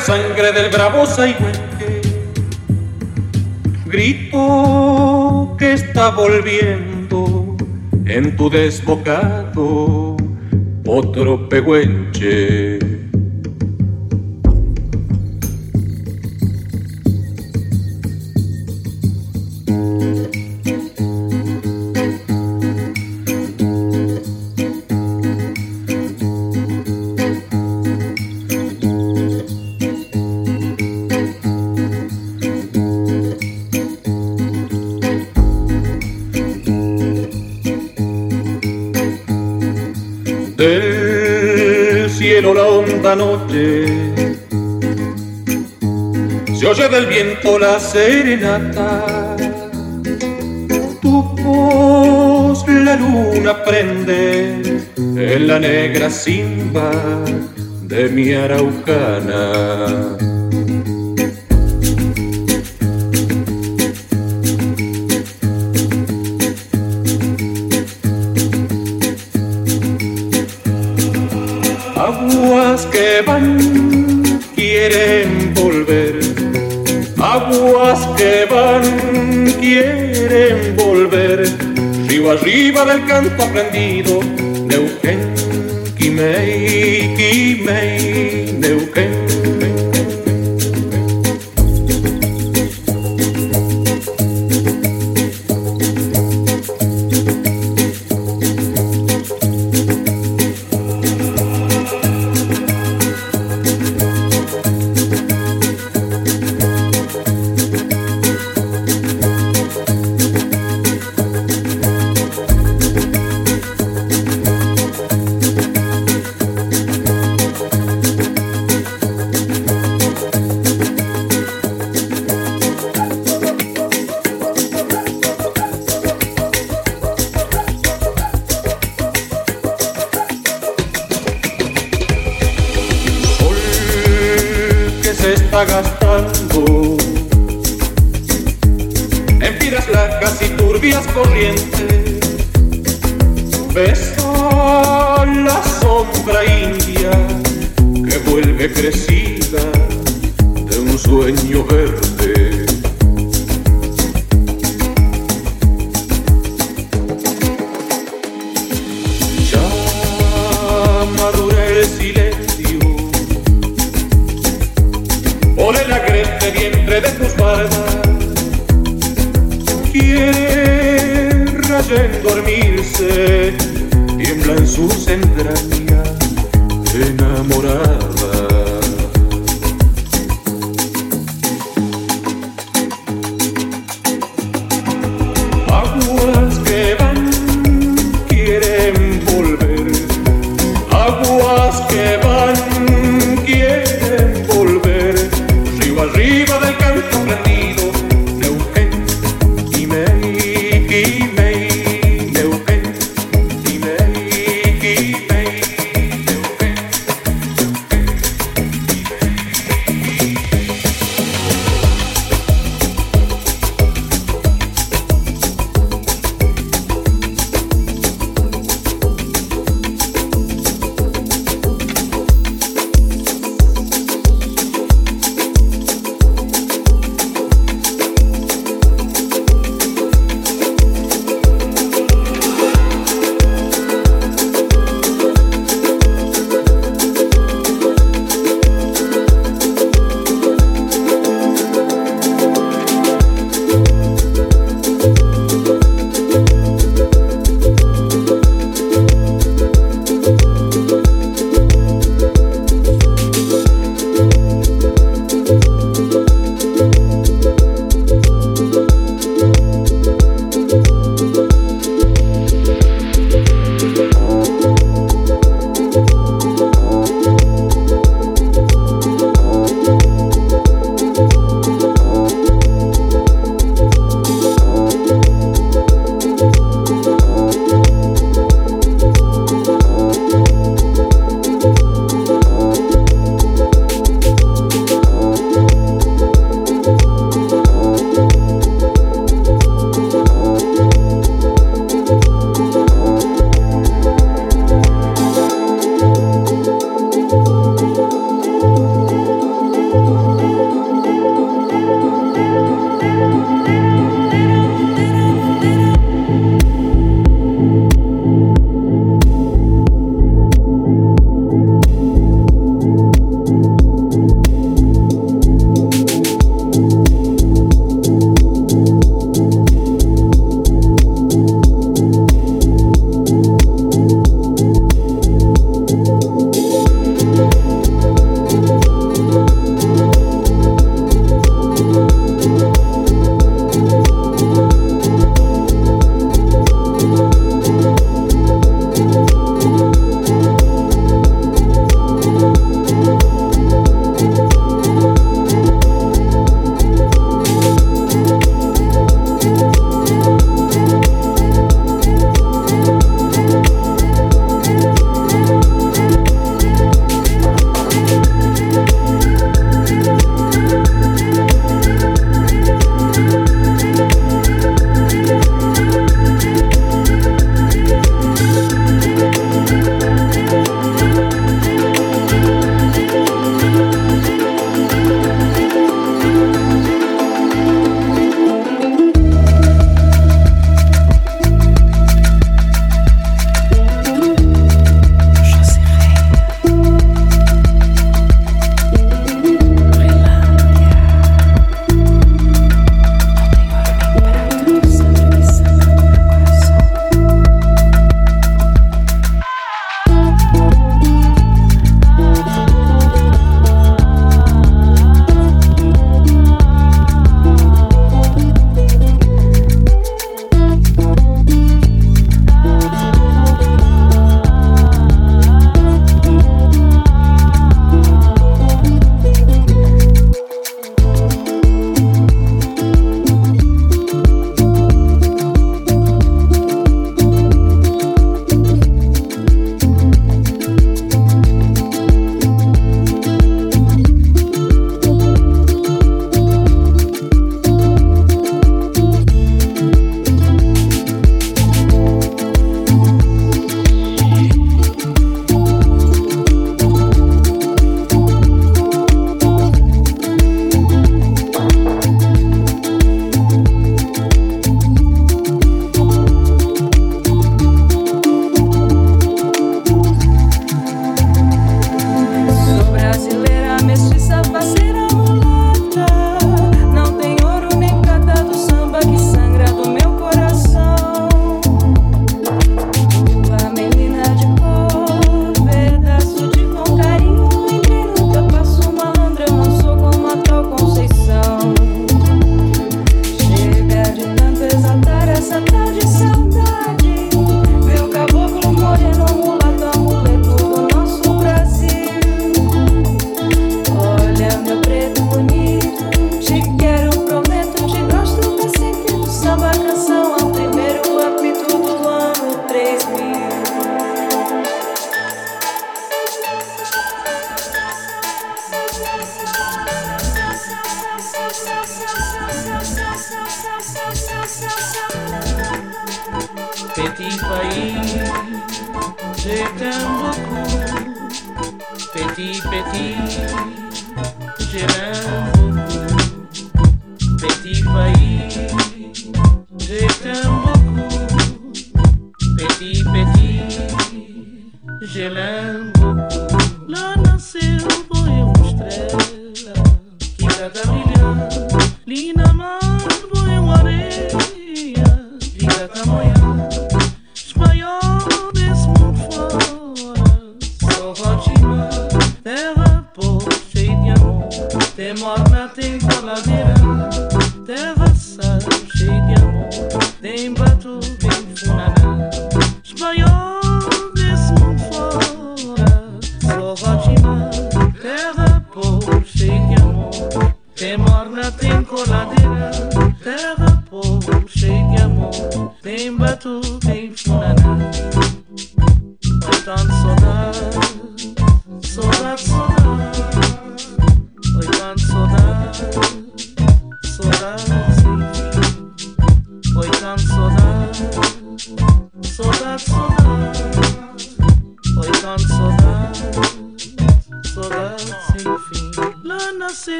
sangre del bravo Saihuenque, grito que está volviendo en tu desbocado otro pehuenche. Noche se oye del viento la serenata. Tu voz la luna prende en la negra simba de mi araucana. canto aprendido de Eugenio Quimei. lajas y turbias corrientes. Beso la sombra india que vuelve crecida de un sueño verde. sus entrañas.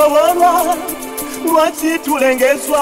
Tutyobolwa lwaki tulengezwa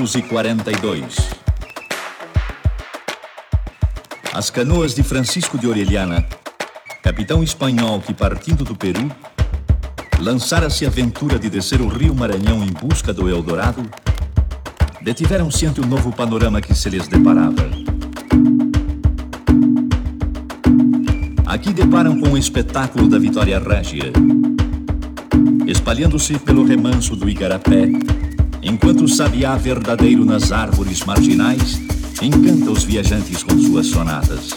1542. As canoas de Francisco de Orellana, capitão espanhol que partindo do Peru, lançara-se a aventura de descer o rio Maranhão em busca do Eldorado, detiveram-se ante o novo panorama que se lhes deparava. Aqui deparam com o espetáculo da Vitória Régia, espalhando-se pelo remanso do Igarapé, enquanto o sabiá verdadeiro nas árvores marginais encanta os viajantes com suas sonatas.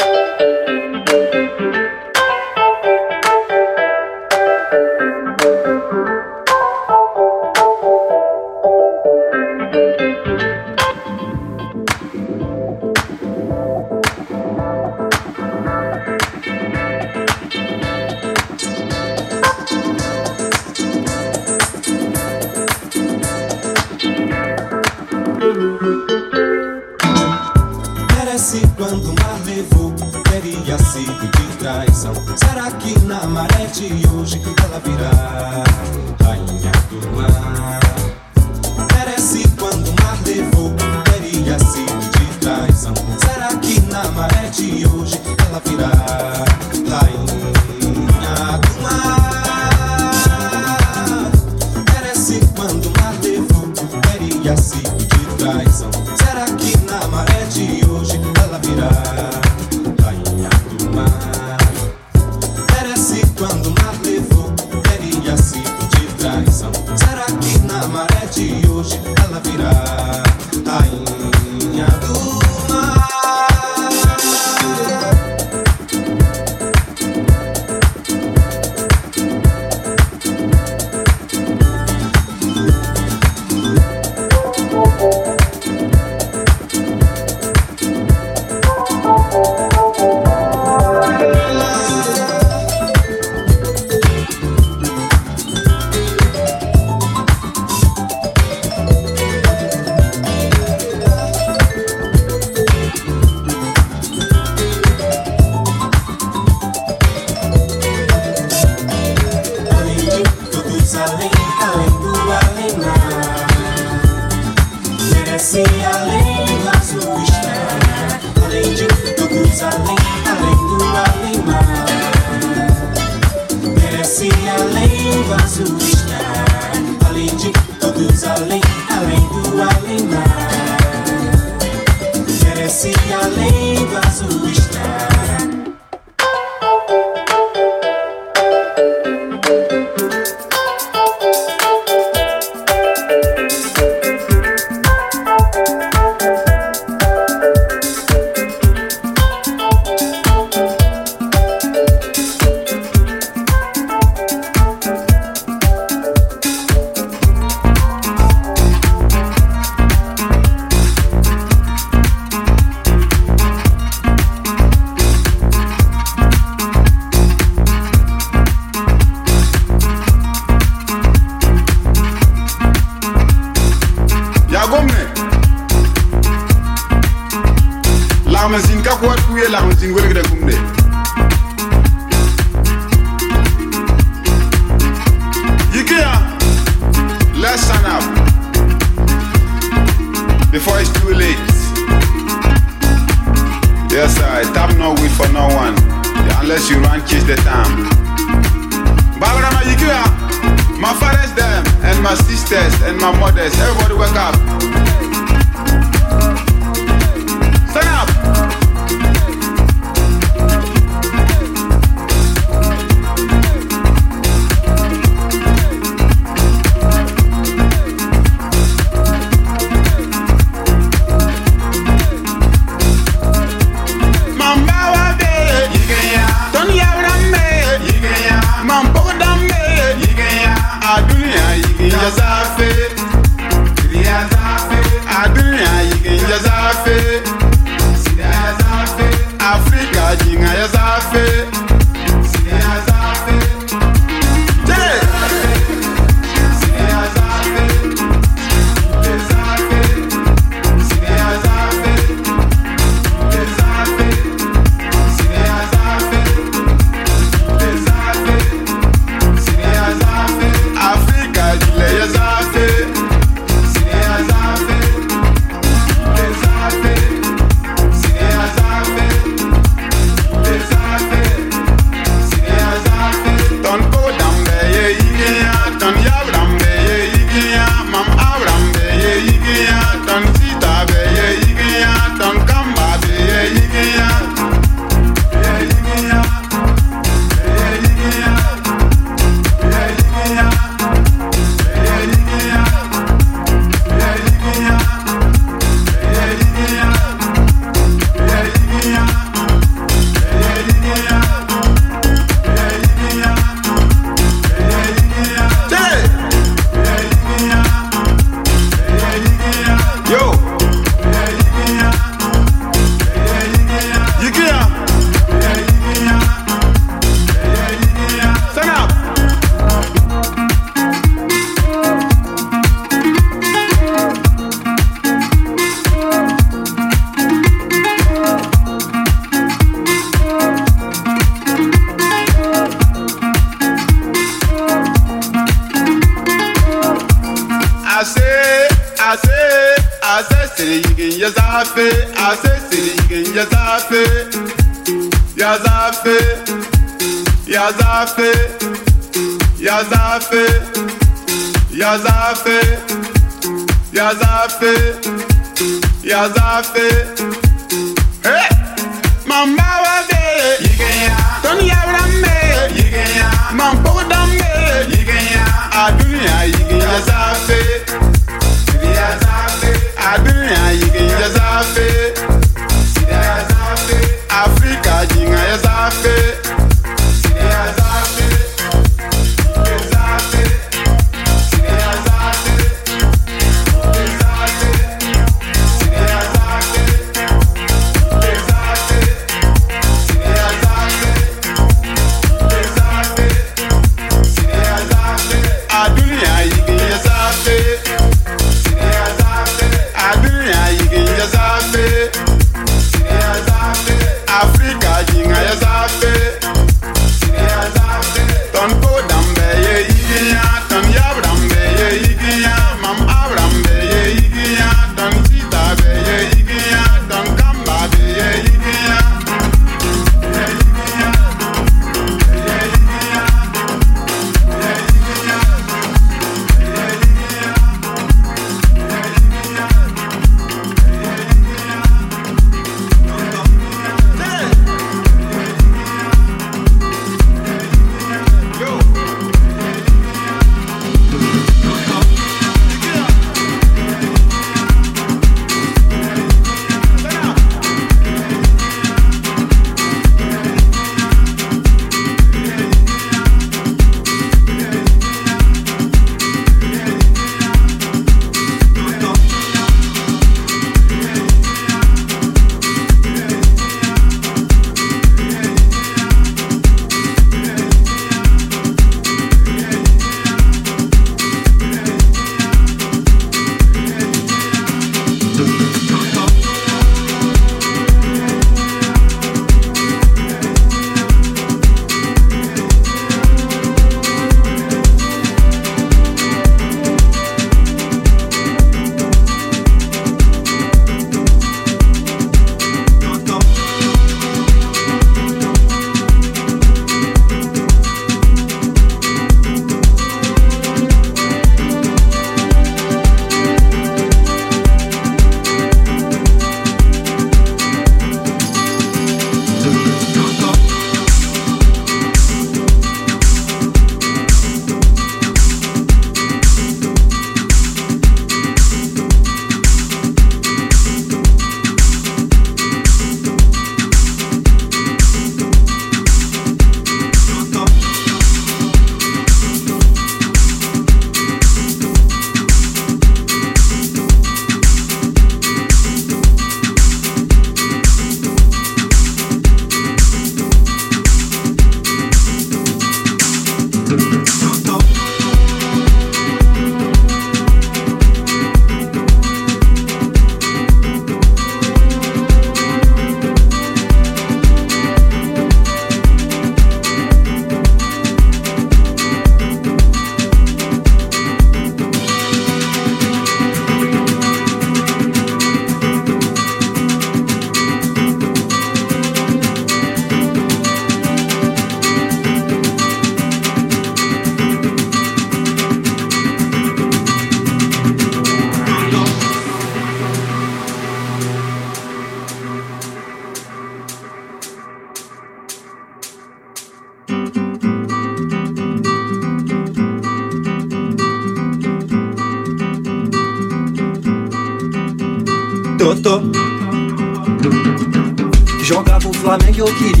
your kid.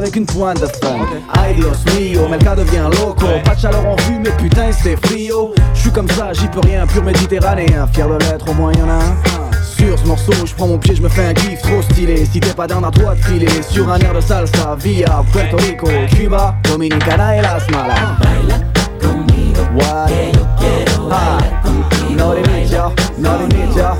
Avec une pointe de fun. Ay Dios mio, Melka devient loco. Pas de chaleur en vue, mais putain c'est frio. Je suis comme ça, j'y peux rien, pur méditerranéen. Fier de l'être, au moins y'en a un. Sur ce morceau, je prends mon pied, je me fais un kiff trop stylé. Si t'es pas d'un à toi de filer sur un air de salsa via Puerto Rico, Cuba, Dominicana et Las Malas. What? Ah, no limit, yo, no limit, yo.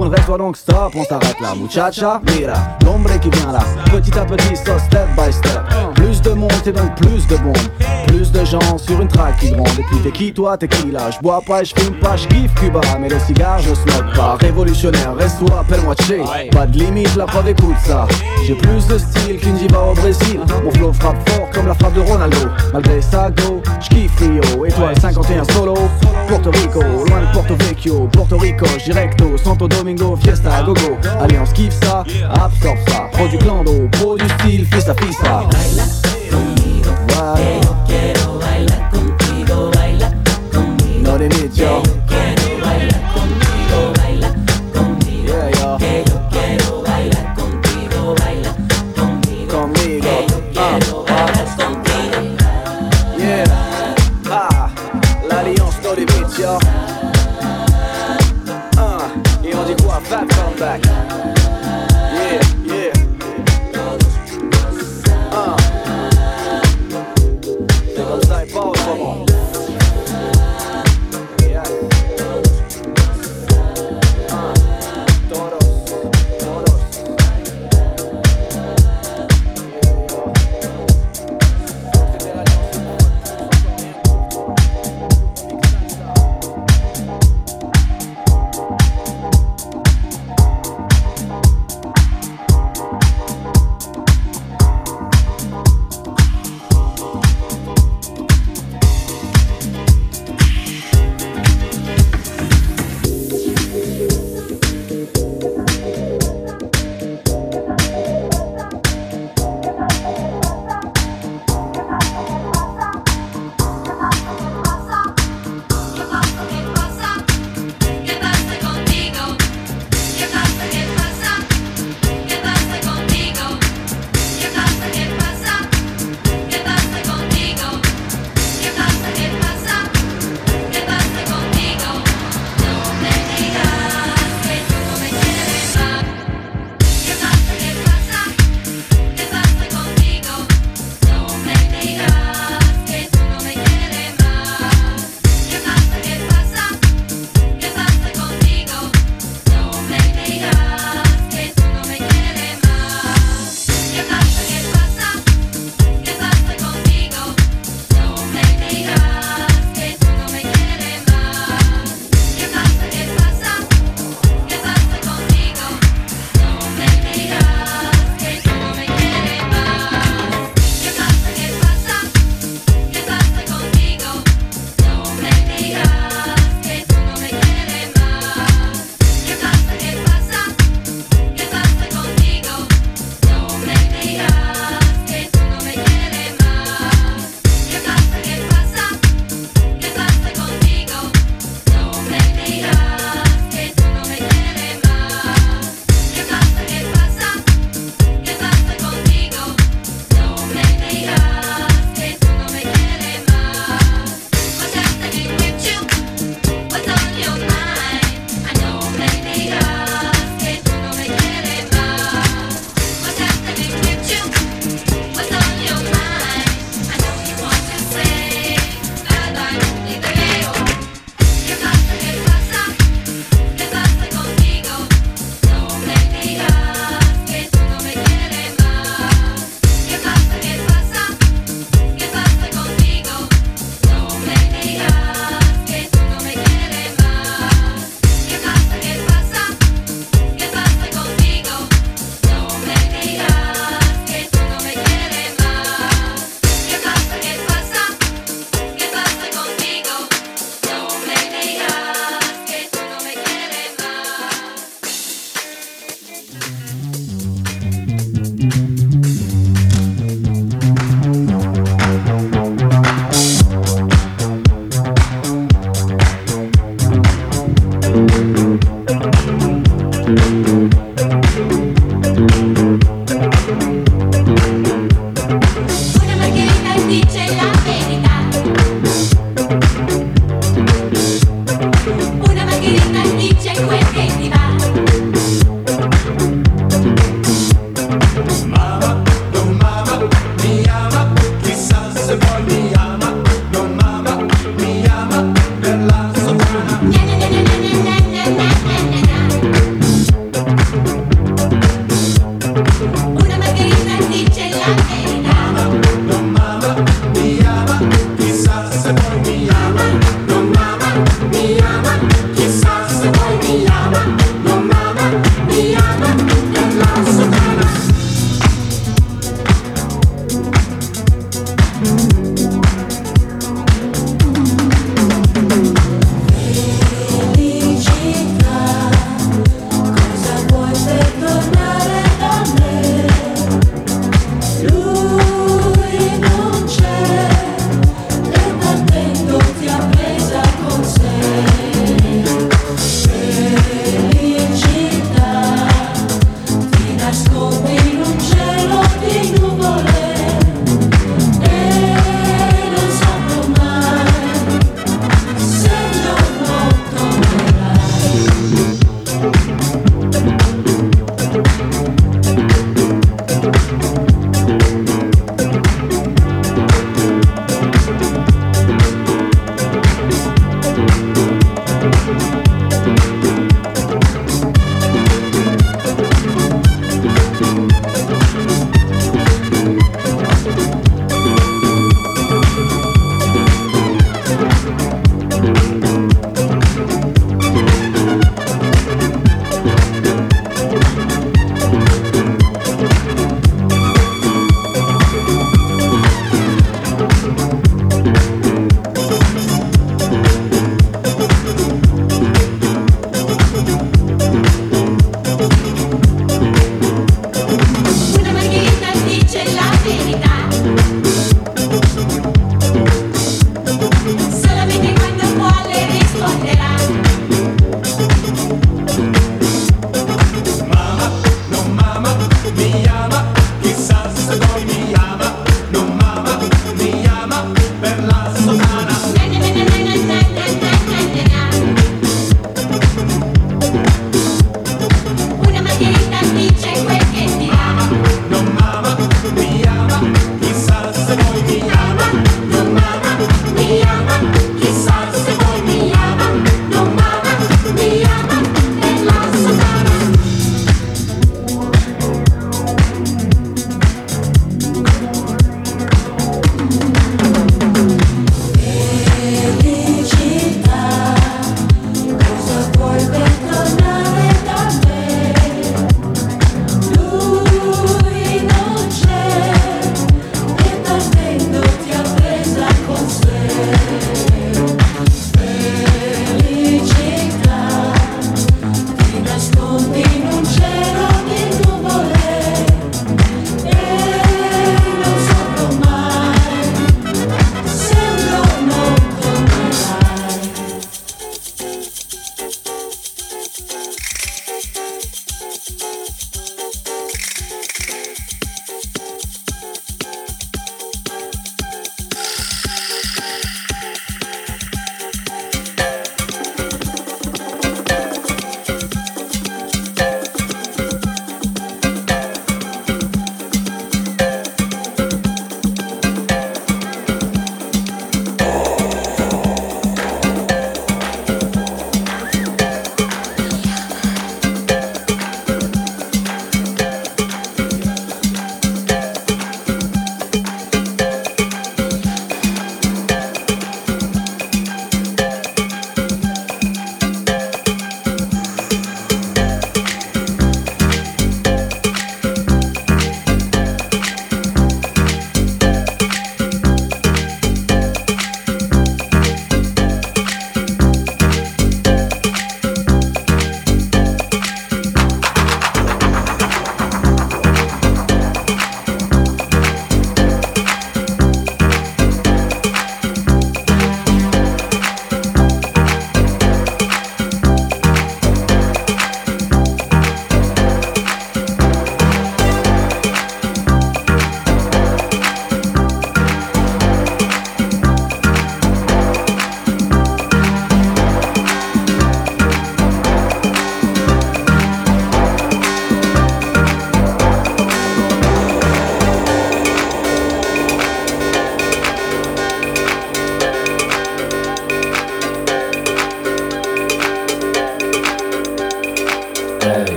Là Stop pour une reste, donc stop, on s'arrête là Muchacha, mira, l'ombre qui vient là Petit à petit, so step by step. Plus de monde et donc plus de bombes Plus de gens sur une track qui grondent Et puis t'es qui toi, t'es qui là? Je bois pas, je fume pas, je kiffe Cuba. Mais le cigare, je smoke pas. Révolutionnaire, reste-toi, appelle-moi Che. Pas de limite, la preuve écoute ça. J'ai plus de style qu'une diva au Brésil. Mon flow frappe fort comme la frappe de Ronaldo. Malgré ça, go, j'kiffe Rio Étoile 51 solo. Porto Rico, loin de Porto Vecchio. Porto Rico, directo, Santo Domingo, Fiesta, gogo. Alliance kiffe ça, absorbe ça. Pro du clando, pro du style, fiesta, fiesta Ouais.